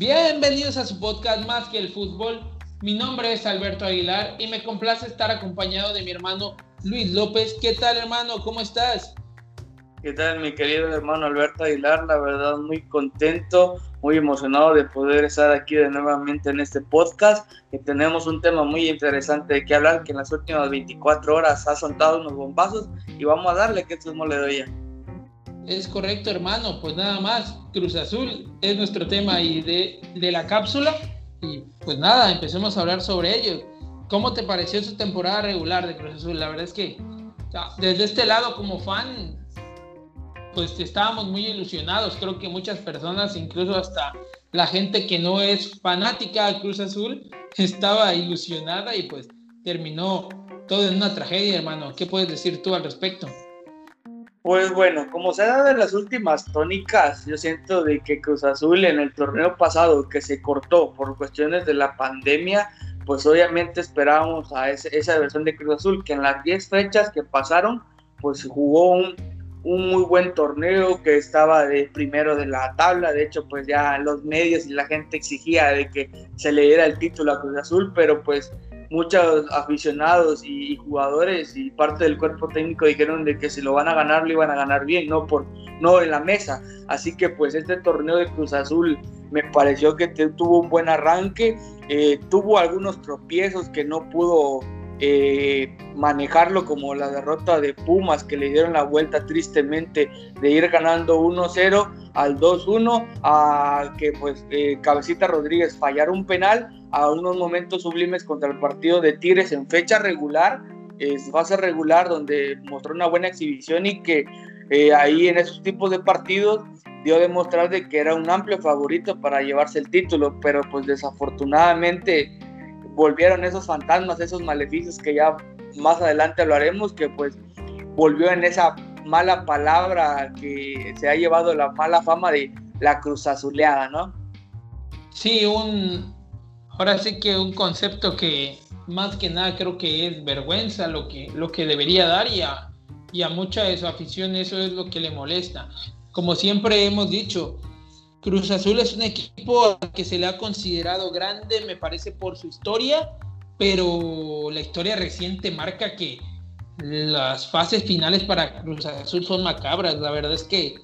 Bienvenidos a su podcast Más que el fútbol. Mi nombre es Alberto Aguilar y me complace estar acompañado de mi hermano Luis López. ¿Qué tal hermano? ¿Cómo estás? ¿Qué tal mi querido hermano Alberto Aguilar? La verdad muy contento, muy emocionado de poder estar aquí de nuevamente en este podcast, que tenemos un tema muy interesante de que hablar, que en las últimas 24 horas ha soltado unos bombazos y vamos a darle que esto es mole de ya. Es correcto, hermano. Pues nada más, Cruz Azul es nuestro tema y de, de la cápsula. Y pues nada, empecemos a hablar sobre ello. ¿Cómo te pareció su temporada regular de Cruz Azul? La verdad es que desde este lado como fan, pues estábamos muy ilusionados. Creo que muchas personas, incluso hasta la gente que no es fanática de Cruz Azul, estaba ilusionada y pues terminó todo en una tragedia, hermano. ¿Qué puedes decir tú al respecto? Pues bueno, como se ha dado en las últimas tónicas, yo siento de que Cruz Azul en el torneo pasado que se cortó por cuestiones de la pandemia, pues obviamente esperábamos a esa versión de Cruz Azul que en las 10 fechas que pasaron, pues jugó un, un muy buen torneo que estaba de primero de la tabla, de hecho pues ya los medios y la gente exigía de que se le diera el título a Cruz Azul, pero pues muchos aficionados y, jugadores y parte del cuerpo técnico dijeron de que si lo van a ganar lo iban a ganar bien, no por no en la mesa. Así que pues este torneo de Cruz Azul me pareció que tuvo un buen arranque, eh, tuvo algunos tropiezos que no pudo eh, manejarlo como la derrota de Pumas que le dieron la vuelta tristemente de ir ganando 1-0 al 2-1 a que pues eh, Cabecita Rodríguez fallara un penal a unos momentos sublimes contra el partido de Tigres en fecha regular, es fase regular donde mostró una buena exhibición y que eh, ahí en esos tipos de partidos dio a demostrar de que era un amplio favorito para llevarse el título, pero pues desafortunadamente volvieron esos fantasmas, esos maleficios que ya más adelante hablaremos, que pues volvió en esa mala palabra que se ha llevado la mala fama de la cruz azuleada, ¿no? Sí, un, ahora sí que un concepto que más que nada creo que es vergüenza lo que, lo que debería dar y a, y a mucha de su afición eso es lo que le molesta. Como siempre hemos dicho, Cruz Azul es un equipo que se le ha considerado grande, me parece, por su historia, pero la historia reciente marca que las fases finales para Cruz Azul son macabras. La verdad es que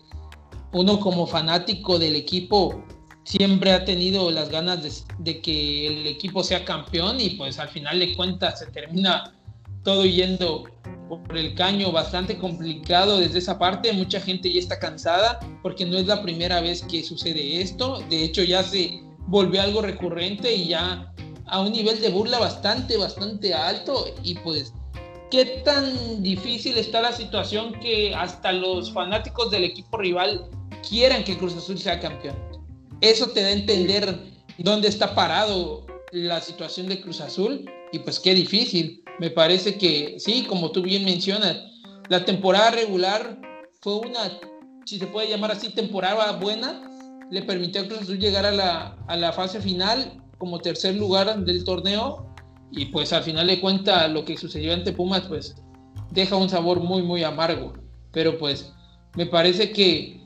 uno como fanático del equipo siempre ha tenido las ganas de, que el equipo sea campeón y pues al final de cuentas se termina todo yendo por el caño bastante complicado desde esa parte. Mucha gente ya está cansada porque no es la primera vez que sucede esto. De hecho ya se volvió algo recurrente y ya a un nivel de burla bastante, bastante alto y pues qué tan difícil está la situación que hasta los fanáticos del equipo rival quieran que Cruz Azul sea campeón. Eso te da a entender dónde está parado la situación de Cruz Azul y pues qué difícil. Me parece que sí, como tú bien mencionas, la temporada regular fue una, si se puede llamar así, temporada buena. Le permitió a Cruz Azul llegar a la, a la fase final como tercer lugar del torneo y pues al final de cuentas lo que sucedió ante Pumas pues deja un sabor muy muy amargo. Pero pues me parece que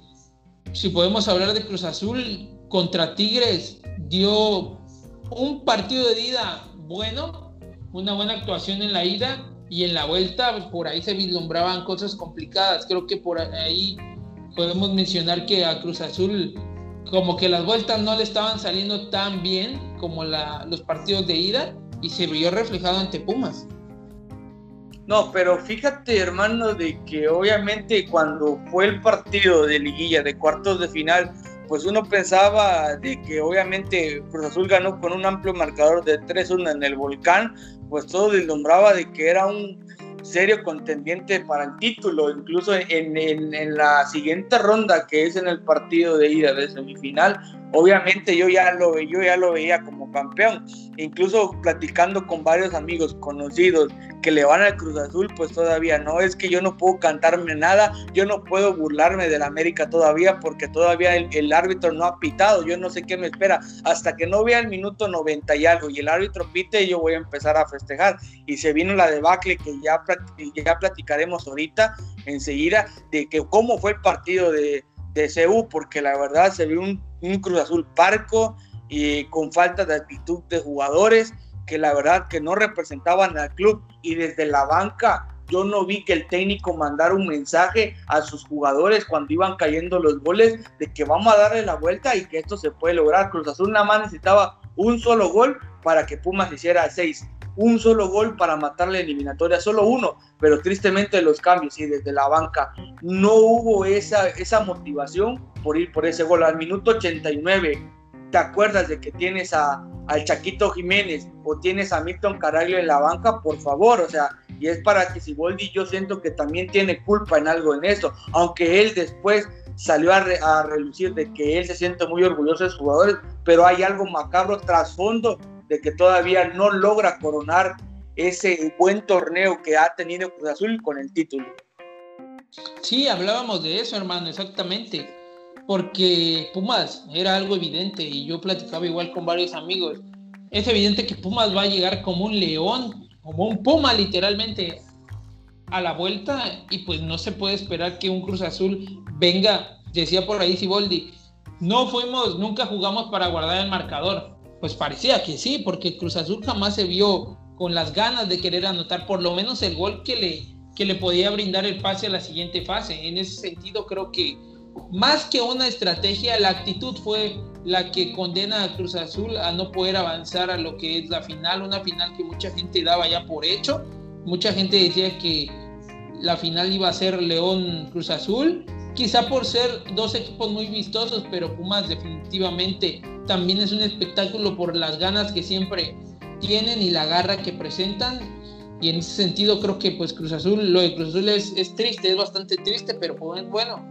si podemos hablar de Cruz Azul, contra Tigres dio un partido de ida bueno, una buena actuación en la ida y en la vuelta por ahí se vislumbraban cosas complicadas. Creo que por ahí podemos mencionar que a Cruz Azul como que las vueltas no le estaban saliendo tan bien como los partidos de ida y se vio reflejado ante Pumas. No, pero fíjate, hermano, de que obviamente cuando fue el partido de liguilla de cuartos de final, pues uno pensaba de que obviamente Cruz Azul ganó con un amplio marcador de 3-1 en el volcán, pues todo deslumbraba de que era un serio contendiente para el título, incluso en, en, la siguiente ronda que es en el partido de ida de semifinal, obviamente yo ya lo, yo ya lo veía como campeón. Incluso platicando con varios amigos conocidos que le van al Cruz Azul, pues todavía no, es que yo no puedo cantarme nada, yo no puedo burlarme del América todavía porque todavía el, árbitro no ha pitado, yo no sé qué me espera, hasta que no vea el minuto 90 y algo y el árbitro pite, yo voy a empezar a festejar. Y se vino la debacle que ya, ya platicaremos ahorita enseguida de que cómo fue el partido de, de CU, porque la verdad se vio un, un Cruz Azul parco y con falta de actitud de jugadores que la verdad que no representaban al club y desde la banca yo no vi que el técnico mandara un mensaje a sus jugadores cuando iban cayendo los goles de que vamos a darle la vuelta y que esto se puede lograr. Cruz Azul nada más necesitaba un solo gol para que Pumas hiciera seis. Un solo gol para matar la eliminatoria, solo uno, pero tristemente los cambios y desde la banca no hubo esa, esa motivación por ir por ese gol. Al minuto 89, ¿te acuerdas de que tienes a, al Chaquito Jiménez o tienes a Milton Caraglio en la banca, por favor, o sea, y es para que Siboldi yo siento que también tiene culpa en algo en eso, aunque él después salió a, relucir de que él se siente muy orgulloso de sus jugadores, pero hay algo macabro trasfondo de que todavía no logra coronar ese buen torneo que ha tenido Cruz Azul con el título. Sí, hablábamos de eso, hermano, exactamente porque Pumas era algo evidente y yo platicaba igual con varios amigos. Es evidente que Pumas va a llegar como un león, como un puma literalmente a la vuelta y pues no se puede esperar que un Cruz Azul venga, decía por ahí Siboldi, no fuimos, nunca jugamos para guardar el marcador. Pues parecía que sí, porque Cruz Azul jamás se vio con las ganas de querer anotar por lo menos el gol que le, que le podía brindar el pase a la siguiente fase. En ese sentido creo que más que una estrategia, la actitud fue la que condena a Cruz Azul a no poder avanzar a lo que es la final, una final que mucha gente daba ya por hecho. Mucha gente decía que la final iba a ser León Cruz Azul, quizá por ser dos equipos muy vistosos, pero Pumas definitivamente también es un espectáculo por las ganas que siempre tienen y la garra que presentan. Y en ese sentido creo que pues Cruz Azul, lo de Cruz Azul es, es triste, es bastante triste, pero pues, bueno,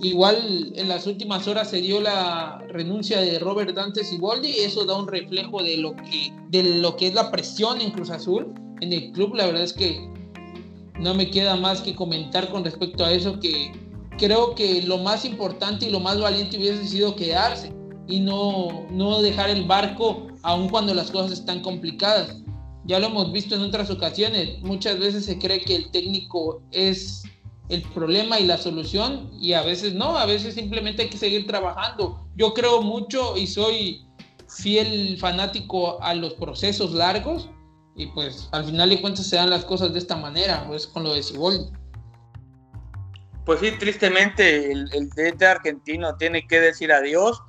Igual en las últimas horas se dio la renuncia de Robert Dante Siboldi y eso da un reflejo de lo que de lo que es la presión en Cruz Azul en el club. La verdad es que no me queda más que comentar con respecto a eso que creo que lo más importante y lo más valiente hubiese sido quedarse y no, no dejar el barco aun cuando las cosas están complicadas. Ya lo hemos visto en otras ocasiones. Muchas veces se cree que el técnico es el problema y la solución y a veces no, a veces simplemente hay que seguir trabajando. Yo creo mucho y soy fiel fanático a los procesos largos y pues al final de cuentas se dan las cosas de esta manera, pues con lo de Siboldi. Pues sí, tristemente el, el DT argentino tiene que decir adiós.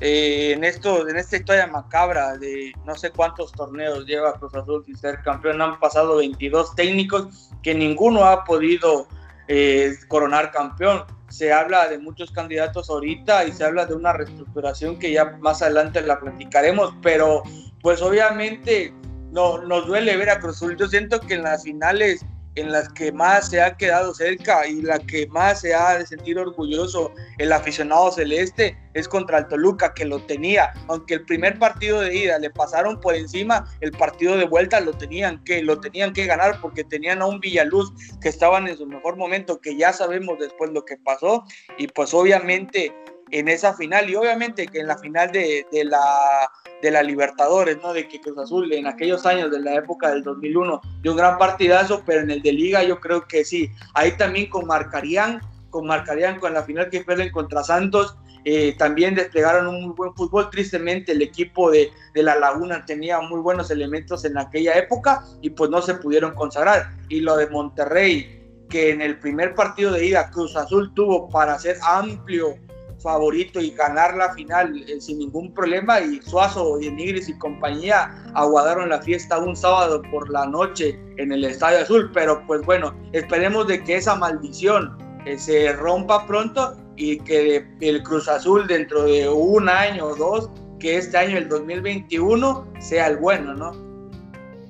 Eh, en, esto, en esta historia macabra de no sé cuántos torneos lleva Cruz Azul sin ser campeón, han pasado 22 técnicos que ninguno ha podido eh, coronar campeón. Se habla de muchos candidatos ahorita y se habla de una reestructuración que ya más adelante la platicaremos, pero pues obviamente no, nos duele ver a Cruz Azul. Yo siento que en las finales en las que más se ha quedado cerca y la que más se ha sentido orgulloso el aficionado celeste es contra el Toluca que lo tenía, aunque el primer partido de ida le pasaron por encima, el partido de vuelta lo tenían que lo tenían que ganar porque tenían a un Villaluz que estaban en su mejor momento, que ya sabemos después lo que pasó. Y pues obviamente en esa final y obviamente que en la final de, de la de la Libertadores, ¿no? De que Cruz Azul en aquellos años de la época del 2001 dio un gran partidazo, pero en el de Liga yo creo que sí. Ahí también con Marcarían, con Marcarían con la final que pierden contra Santos, eh, también desplegaron un muy buen fútbol. Tristemente el equipo de, de, La Laguna tenía muy buenos elementos en aquella época y pues no se pudieron consagrar. Y lo de Monterrey, que en el primer partido de ida Cruz Azul tuvo para ser amplio favorito y ganar la final eh, sin ningún problema y Suazo y Nigris y compañía aguardaron la fiesta un sábado por la noche en el Estadio Azul, pero pues bueno, esperemos de que esa maldición eh, se rompa pronto y que el Cruz Azul dentro de un año o dos, que este año el 2021 sea el bueno, ¿no?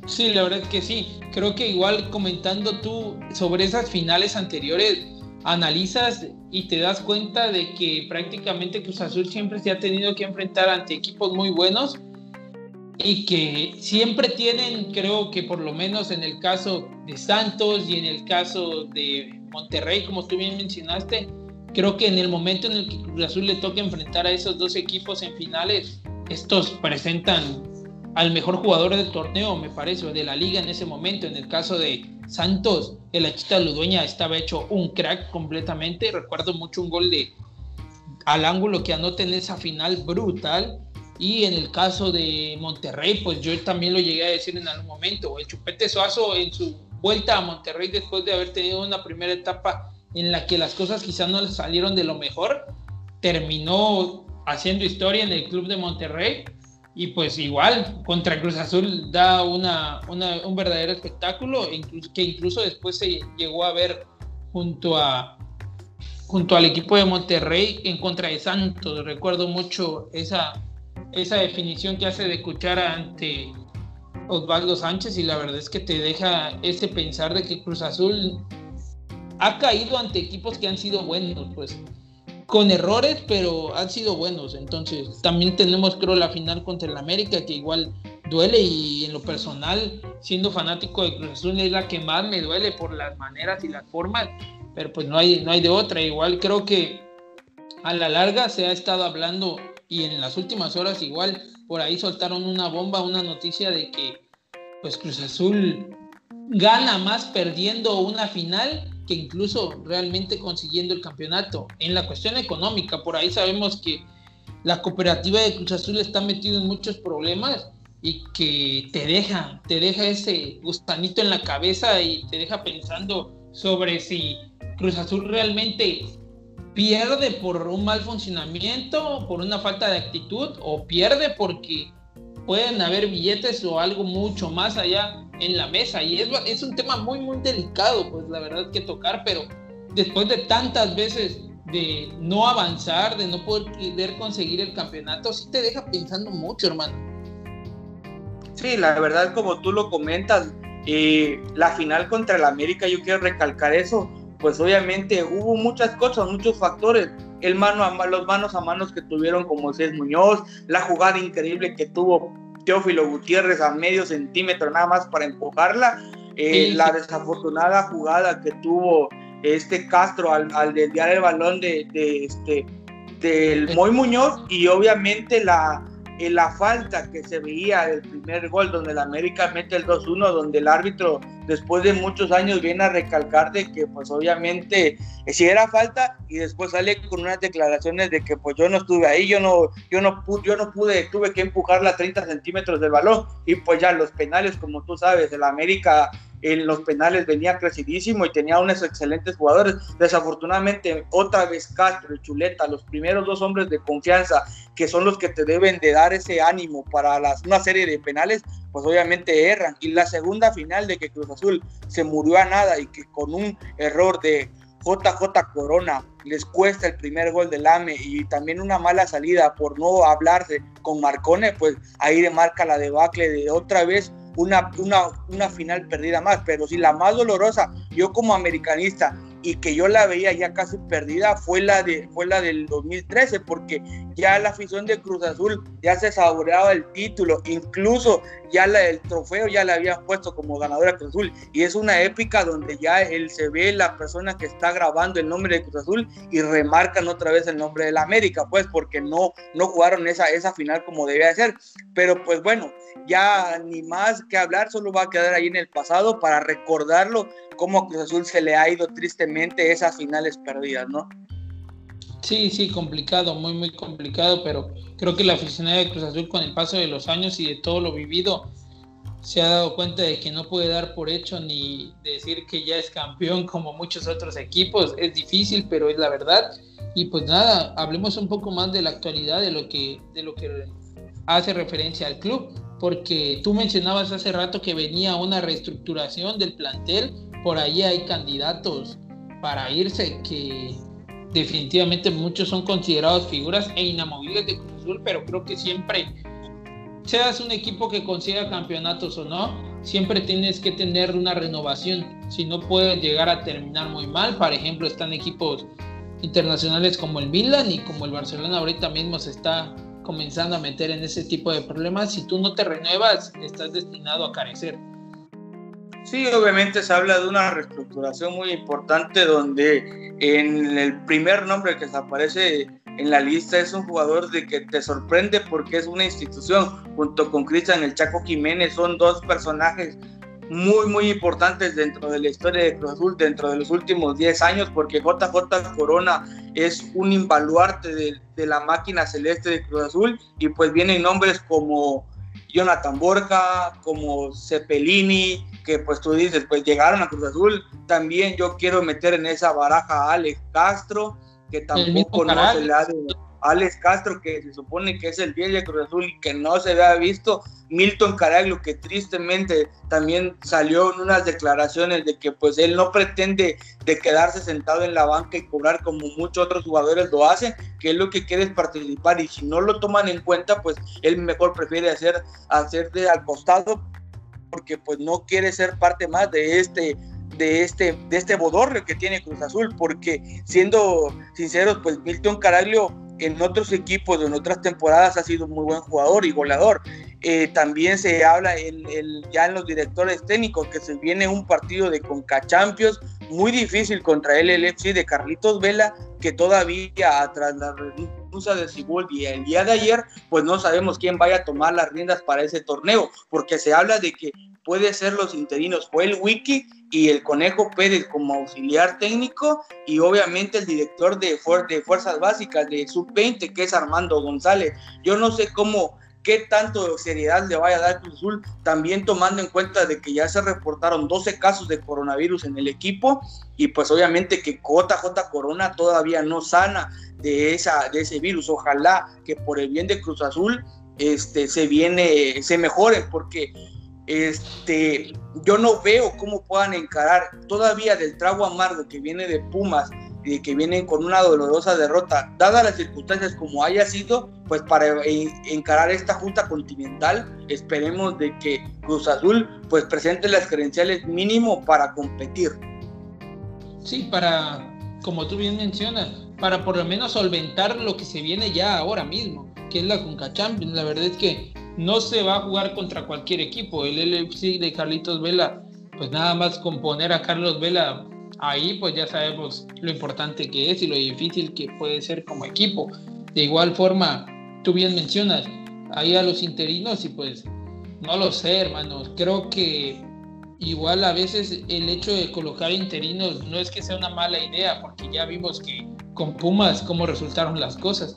Sí, la verdad es que sí. Creo que igual comentando tú sobre esas finales anteriores, analizas y te das cuenta de que prácticamente Cruz Azul siempre se ha tenido que enfrentar ante equipos muy buenos y que siempre tienen, creo que por lo menos en el caso de Santos y en el caso de Monterrey, como tú bien mencionaste, creo que en el momento en el que Cruz Azul le toca enfrentar a esos dos equipos en finales, estos presentan al mejor jugador del torneo, me parece, de la liga en ese momento. En el caso de Santos, el Achita Ludueña estaba hecho un crack completamente. Recuerdo mucho un gol de al ángulo que anota en esa final brutal. Y en el caso de Monterrey, pues yo también lo llegué a decir en algún momento. El Chupete Suazo en su vuelta a Monterrey después de haber tenido una primera etapa en la que las cosas quizás no salieron de lo mejor, terminó haciendo historia en el club de Monterrey y pues igual contra Cruz Azul da una, un verdadero espectáculo que incluso después se llegó a ver junto a junto al equipo de Monterrey en contra de Santos. Recuerdo mucho esa esa definición que hace de Cuchara ante Osvaldo Sánchez y la verdad es que te deja ese pensar de que Cruz Azul ha caído ante equipos que han sido buenos pues con errores, pero han sido buenos. Entonces, también tenemos, creo, la final contra el América, que igual duele y en lo personal, siendo fanático de Cruz Azul, es la que más me duele por las maneras y las formas, pero pues no hay, no hay de otra. Igual creo que a la larga se ha estado hablando y en las últimas horas igual por ahí soltaron una bomba, una noticia de que pues Cruz Azul gana más perdiendo una final que incluso realmente consiguiendo el campeonato. En la cuestión económica, por ahí sabemos que la cooperativa de Cruz Azul está metido en muchos problemas y que te deja, te deja ese gustanito en la cabeza y te deja pensando sobre si Cruz Azul realmente pierde por un mal funcionamiento, por una falta de actitud o pierde porque pueden haber billetes o algo mucho más allá en la mesa. Y es, es un tema muy, muy delicado, pues la verdad que tocar, pero después de tantas veces de no avanzar, de no poder conseguir el campeonato, sí te deja pensando mucho, hermano. Sí, la verdad, como tú lo comentas, eh, la final contra el América, yo quiero recalcar eso, pues obviamente hubo muchas cosas, muchos factores. El mano a, los manos a manos que tuvieron con Moisés Muñoz, la jugada increíble que tuvo Teófilo Gutiérrez a medio centímetro nada más para empujarla, eh, la desafortunada jugada que tuvo este Castro al, desviar el balón de, este del Moy Muñoz y obviamente la, en la falta que se veía del primer gol donde el América mete el 2-1, donde el árbitro después de muchos años viene a recalcar de que pues obviamente si era falta y después sale con unas declaraciones de que pues yo no estuve ahí, yo no, yo no, pude, yo no pude, tuve que empujarla a 30 centímetros del balón y pues ya los penales como tú sabes, el América en los penales venía crecidísimo y tenía unos excelentes jugadores. Desafortunadamente, otra vez Castro y Chuleta, los primeros dos hombres de confianza, que son los que te deben de dar ese ánimo para las, una serie de penales, pues obviamente erran. Y la segunda final de que Cruz Azul se murió a nada y que con un error de JJ Corona les cuesta el primer gol del AME y también una mala salida por no hablarse con Marcone, pues ahí le marca la debacle de otra vez una, una, una final perdida más, pero si la más dolorosa, yo como americanista, y que yo la veía ya casi perdida fue la, de, fue la del 2013, porque ya la afición de Cruz Azul ya se saboreaba el título, incluso ya el trofeo ya la habían puesto como ganadora Cruz Azul, y es una épica donde ya él se ve la persona que está grabando el nombre de Cruz Azul y remarcan otra vez el nombre de la América, pues porque no, no jugaron esa, esa final como debía de ser, pero pues bueno, ya ni más que hablar, solo va a quedar ahí en el pasado para recordarlo cómo a Cruz Azul se le ha ido tristemente esas finales perdidas, ¿no? Sí, sí, complicado, muy, muy complicado, pero creo que la aficionada de Cruz Azul con el paso de los años y de todo lo vivido se ha dado cuenta de que no puede dar por hecho ni decir que ya es campeón como muchos otros equipos. Es difícil, pero es la verdad. Y pues nada, hablemos un poco más de la actualidad, de lo que, de lo que hace referencia al club, porque tú mencionabas hace rato que venía una reestructuración del plantel por ahí hay candidatos para irse que definitivamente muchos son considerados figuras e inamovibles de Cruz Azul, pero creo que siempre seas un equipo que consiga campeonatos o no, siempre tienes que tener una renovación, si no puedes llegar a terminar muy mal, por ejemplo, están equipos internacionales como el Milan y como el Barcelona ahorita mismo se está comenzando a meter en ese tipo de problemas, si tú no te renuevas, estás destinado a carecer. Sí, obviamente se habla de una reestructuración muy importante donde en el primer nombre que se aparece en la lista es un jugador de que te sorprende porque es una institución, junto con Cristian El Chaco Jiménez, son dos personajes muy, muy importantes dentro de la historia de Cruz Azul, dentro de los últimos 10 años, porque JJ Corona es un invaluarte de, de la máquina celeste de Cruz Azul y pues vienen nombres como Jonathan Borja, como Cepelini, que pues tú dices, pues llegaron a Cruz Azul. También yo quiero meter en esa baraja a Alex Castro, que tampoco no se le ha Alex Castro, que se supone que es el 10 de Cruz Azul y que no se había visto, Milton Caraglio, que tristemente también salió en unas declaraciones de que pues él no pretende de quedarse sentado en la banca y cobrar como muchos otros jugadores lo hacen, que él lo que quiere es participar y si no lo toman en cuenta, pues él mejor prefiere hacer, hacer de al costado porque pues no quiere ser parte más de este de este, de este bodorrio que tiene Cruz Azul, porque siendo sinceros, pues Milton Caraglio en otros equipos, en otras temporadas ha sido muy buen jugador y goleador. Eh, también se habla en, ya en los directores técnicos que se viene un partido de Conca Champions muy difícil contra el LFC de Carlitos Vela, que todavía tras la renuncia de y el día de ayer, pues no sabemos quién vaya a tomar las riendas para ese torneo, porque se habla de que puede ser los interinos, fue el Wiki y el Conejo Pérez como auxiliar técnico y obviamente el director de, de Fuerzas Básicas de Sub-20 que es Armando González. Yo no sé cómo, qué tanto seriedad le vaya a dar Cruz Azul, también tomando en cuenta de que ya se reportaron 12 casos de coronavirus en el equipo y pues obviamente que JJ Corona todavía no sana de, esa, de ese virus. Ojalá que por el bien de Cruz Azul este, se viene, se mejore porque este, yo no veo cómo puedan encarar todavía del trago amargo que viene de Pumas y que vienen con una dolorosa derrota, dadas las circunstancias como haya sido, pues para encarar esta junta continental, esperemos de que Cruz Azul pues presente las credenciales mínimo para competir. Sí, para, como tú bien mencionas, para por lo menos solventar lo que se viene ya ahora mismo, que es la Conca Champions. La verdad es que no se va a jugar contra cualquier equipo. El LFC de Carlitos Vela, pues nada más componer a Carlos Vela ahí, pues ya sabemos lo importante que es y lo difícil que puede ser como equipo. De igual forma, tú bien mencionas ahí a los interinos y pues no lo sé, hermanos. Creo que igual a veces el hecho de colocar interinos no es que sea una mala idea, porque ya vimos que con Pumas cómo resultaron las cosas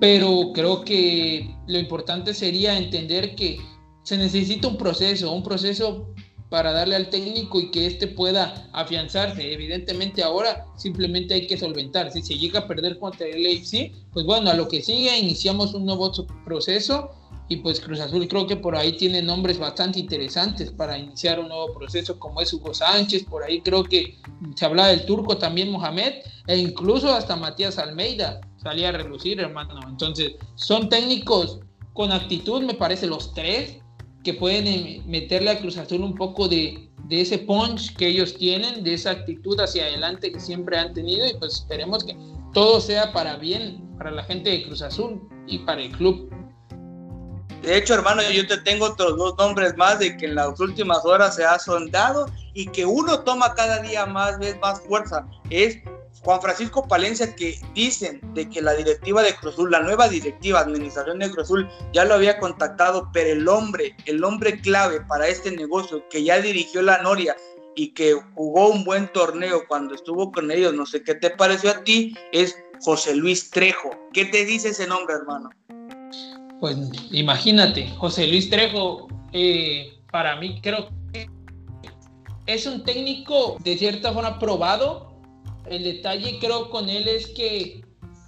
pero creo que lo importante sería entender que se necesita un proceso, un proceso para darle al técnico y que éste pueda afianzarse. Evidentemente ahora simplemente hay que solventar. Si se llega a perder contra el AFC, pues bueno, a lo que sigue iniciamos un nuevo proceso y pues Cruz Azul creo que por ahí tiene nombres bastante interesantes para iniciar un nuevo proceso como es Hugo Sánchez, por ahí creo que se habla del turco también Mohamed e incluso hasta Matías Almeida salía a relucir hermano, entonces son técnicos con actitud me parece los tres que pueden eh, meterle a Cruz Azul un poco de, de ese punch que ellos tienen, de esa actitud hacia adelante que siempre han tenido y pues esperemos que todo sea para bien para la gente de Cruz Azul y para el club. De hecho, hermano, yo te tengo otros dos nombres más de que en las últimas horas se ha sondado y que uno toma cada día más vez más fuerza. Es Juan Francisco Palencia que dicen de que la directiva de Cruzul, la nueva directiva, administración de Cruzul, ya lo había contactado, pero el hombre, el hombre clave para este negocio que ya dirigió la Noria y que jugó un buen torneo cuando estuvo con ellos, no sé qué te pareció a ti, es José Luis Trejo. ¿Qué te dice ese nombre, hermano? Pues imagínate, José Luis Trejo, eh, para mí creo que es un técnico de cierta forma probado. El detalle creo con él es que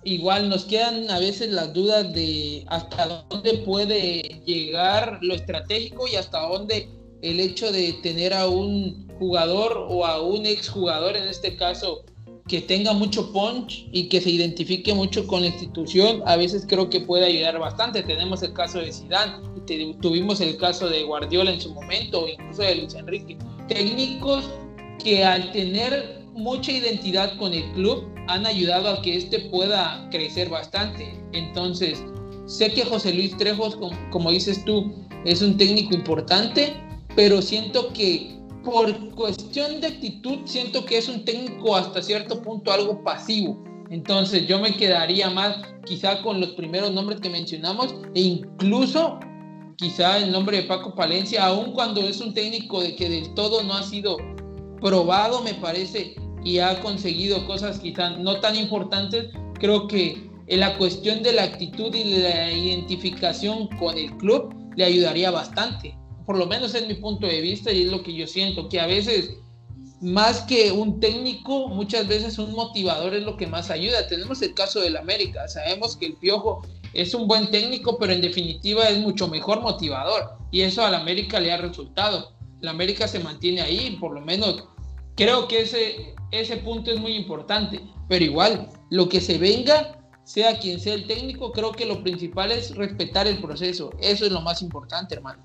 igual nos quedan a veces las dudas de hasta dónde puede llegar lo estratégico y hasta dónde el hecho de tener a un jugador o a un exjugador en este caso que tenga mucho punch y que se identifique mucho con la institución, a veces creo que puede ayudar bastante. Tenemos el caso de Zidane tuvimos el caso de Guardiola en su momento, incluso de Luis Enrique. Técnicos que al tener mucha identidad con el club han ayudado a que éste pueda crecer bastante. Entonces, sé que José Luis Trejos, como dices tú, es un técnico importante, pero siento que por cuestión de actitud, siento que es un técnico hasta cierto punto algo pasivo. Entonces yo me quedaría más quizá con los primeros nombres que mencionamos e incluso quizá el nombre de Paco Palencia, aun cuando es un técnico de que del todo no ha sido probado, me parece, y ha conseguido cosas quizá no tan importantes, creo que en la cuestión de la actitud y la identificación con el club le ayudaría bastante. Por lo menos es mi punto de vista y es lo que yo siento, que a veces más que un técnico, muchas veces un motivador es lo que más ayuda. Tenemos el caso del América, sabemos que el Piojo es un buen técnico, pero en definitiva es mucho mejor motivador y eso al América le ha resultado. La América se mantiene ahí, por lo menos creo que ese, ese punto es muy importante, pero igual, lo que se venga, sea quien sea el técnico, creo que lo principal es respetar el proceso, eso es lo más importante, hermano.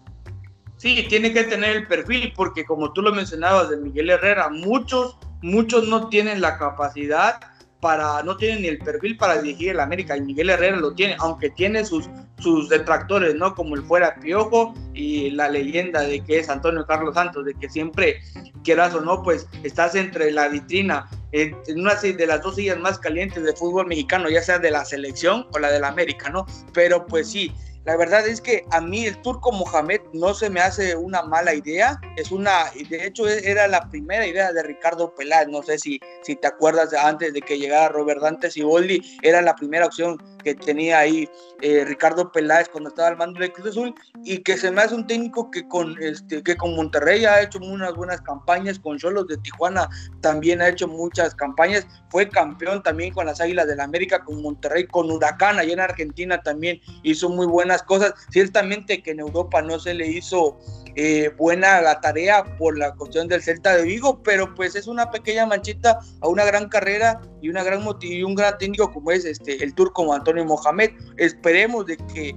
Sí, tiene que tener el perfil, porque como tú lo mencionabas de Miguel Herrera, muchos, muchos no tienen la capacidad para, no tienen ni el perfil para dirigir el América, y Miguel Herrera lo tiene, aunque tiene sus, sus detractores, ¿no? Como el fuera Piojo y la leyenda de que es Antonio Carlos Santos, de que siempre, quieras o no, pues estás entre la vitrina, en una de las dos sillas más calientes de fútbol mexicano, ya sea de la selección o la del América, ¿no? Pero pues sí, la verdad es que a mí el turco Mohamed no se me hace una mala idea. Es una, de hecho, e, era la primera idea de Ricardo Peláez. No sé si, si te acuerdas antes de que llegara Robert Dante Siboldi, era la primera opción que tenía ahí eh, Ricardo Peláez cuando estaba al mando del Cruz Azul y que se me hace un técnico que con, este, que con Monterrey ha hecho unas buenas campañas, con Cholos de Tijuana también ha hecho muchas campañas, fue campeón también con las Águilas del la América, con Monterrey, con Huracán, allá en Argentina también hizo muy buenas cosas. Ciertamente que en Europa no se le hizo eh, buena la tarea por la cuestión del Celta de Vigo, pero pues es una pequeña manchita a una gran carrera y, una gran y un gran técnico como es este, el turco Antonio Mohamed. Esperemos de que,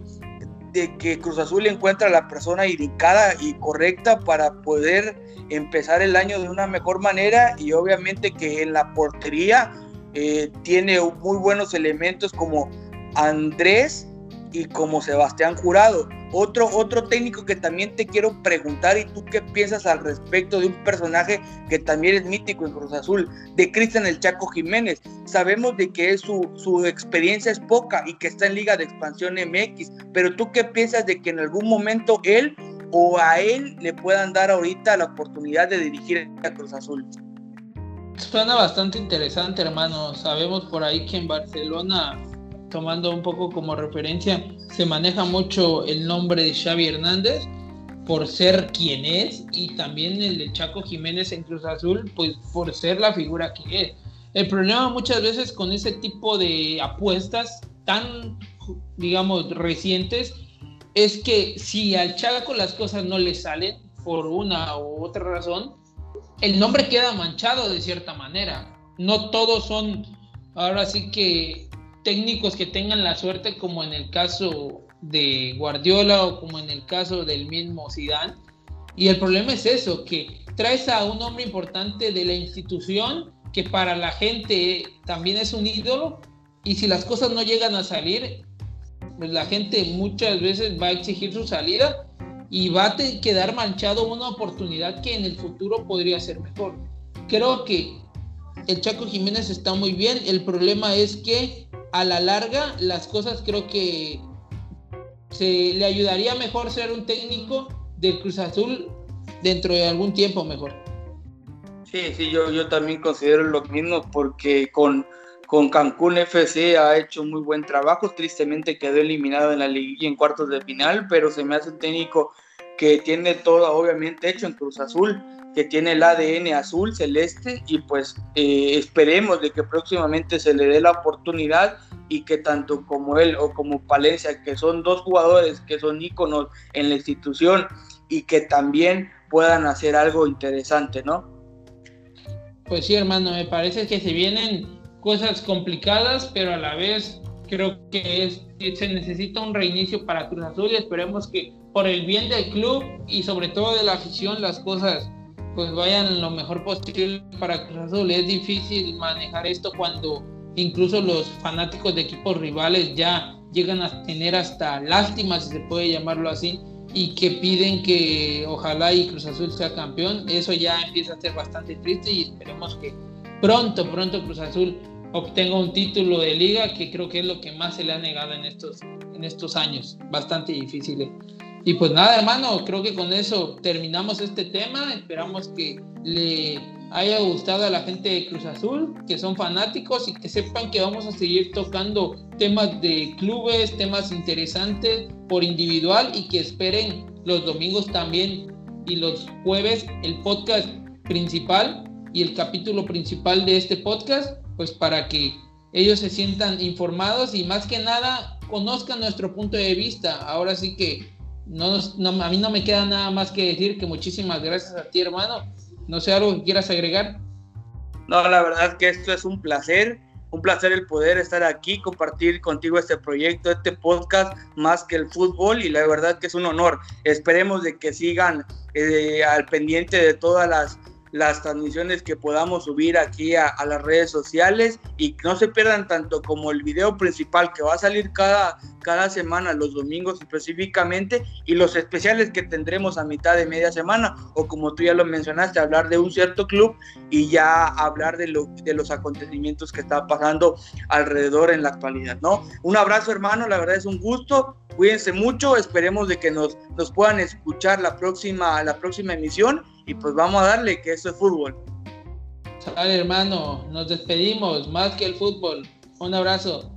de que Cruz Azul encuentre a la persona indicada y correcta para poder empezar el año de una mejor manera y obviamente que en la portería eh, tiene muy buenos elementos como Andrés y como Sebastián Jurado. Otro, otro técnico que también te quiero preguntar, y tú qué piensas al respecto de un personaje que también es mítico en Cruz Azul, de Cristian El Chaco Jiménez. Sabemos de que su, su experiencia es poca y que está en Liga de Expansión MX, pero tú qué piensas de que en algún momento él o a él le puedan dar ahorita la oportunidad de dirigir a Cruz Azul. Suena bastante interesante, hermano. Sabemos por ahí que en Barcelona tomando un poco como referencia, se maneja mucho el nombre de Xavi Hernández por ser quien es y también el de Chaco Jiménez en Cruz Azul, pues por ser la figura que es. El problema muchas veces con ese tipo de apuestas tan, digamos, recientes, es que si al Chaco las cosas no le salen por una u otra razón, el nombre queda manchado de cierta manera. No todos son, ahora sí que técnicos que tengan la suerte como en el caso de Guardiola o como en el caso del mismo Zidane. Y el problema es eso, que traes a un hombre importante de la institución que para la gente también es un ídolo y si las cosas no llegan a salir, pues la gente muchas veces va a exigir su salida y va a quedar manchado una oportunidad que en el futuro podría ser mejor. Creo que el Chaco Jiménez está muy bien, el problema es que a la larga las cosas creo que se le ayudaría mejor ser un técnico del Cruz Azul dentro de algún tiempo mejor. Sí, sí, yo, yo también considero lo mismo porque con, con Cancún FC ha hecho muy buen trabajo, tristemente quedó eliminado en la liguilla en cuartos de final, pero se me hace un técnico que tiene todo obviamente hecho en Cruz Azul que tiene el ADN azul celeste y pues eh, esperemos de que próximamente se le dé la oportunidad y que tanto como él o como Palencia, que son dos jugadores que son íconos en la institución y que también puedan hacer algo interesante, ¿no? Pues sí, hermano, me parece que se vienen cosas complicadas, pero a la vez Creo que es, se necesita un reinicio para Cruz Azul y esperemos que por el bien del club y sobre todo de la afición las cosas pues vayan lo mejor posible para Cruz Azul. Es difícil manejar esto cuando incluso los fanáticos de equipos rivales ya llegan a tener hasta lástima, si se puede llamarlo así, y que piden que ojalá y Cruz Azul sea campeón. Eso ya empieza a ser bastante triste y esperemos que pronto, pronto Cruz Azul obtenga un título de liga, que creo que es lo que más se le ha negado en estos, en estos años, bastante difíciles. Y pues nada, hermano, creo que con eso terminamos este tema. Esperamos que le haya gustado a la gente de Cruz Azul, que son fanáticos y que sepan que vamos a seguir tocando temas de clubes, temas interesantes por individual y que esperen los domingos también y los jueves el podcast principal y el capítulo principal de este podcast pues para que ellos se sientan informados y más que nada conozcan nuestro punto de vista. Ahora sí que no, a mí no me queda nada más que decir que muchísimas gracias a ti, hermano. No sé, algo que quieras agregar. No, la verdad que esto es un placer, un placer el poder estar aquí, compartir contigo este proyecto, este podcast, más que el fútbol, y la verdad que es un honor. Esperemos de que sigan eh, al pendiente de todas las las transmisiones que podamos subir aquí a, las redes sociales y no se pierdan tanto como el video principal que va a salir cada, cada semana, los domingos específicamente, y los especiales que tendremos a mitad de media semana, o como tú ya lo mencionaste, hablar de un cierto club y ya hablar de, lo, de los acontecimientos que está pasando alrededor en la actualidad, ¿no? Un abrazo hermano, la verdad es un gusto, cuídense mucho, esperemos de que nos, nos puedan escuchar la próxima, la próxima emisión y pues vamos a darle que eso es fútbol. Sale hermano, nos despedimos, más que el fútbol. Un abrazo.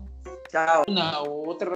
Chao. Una otra.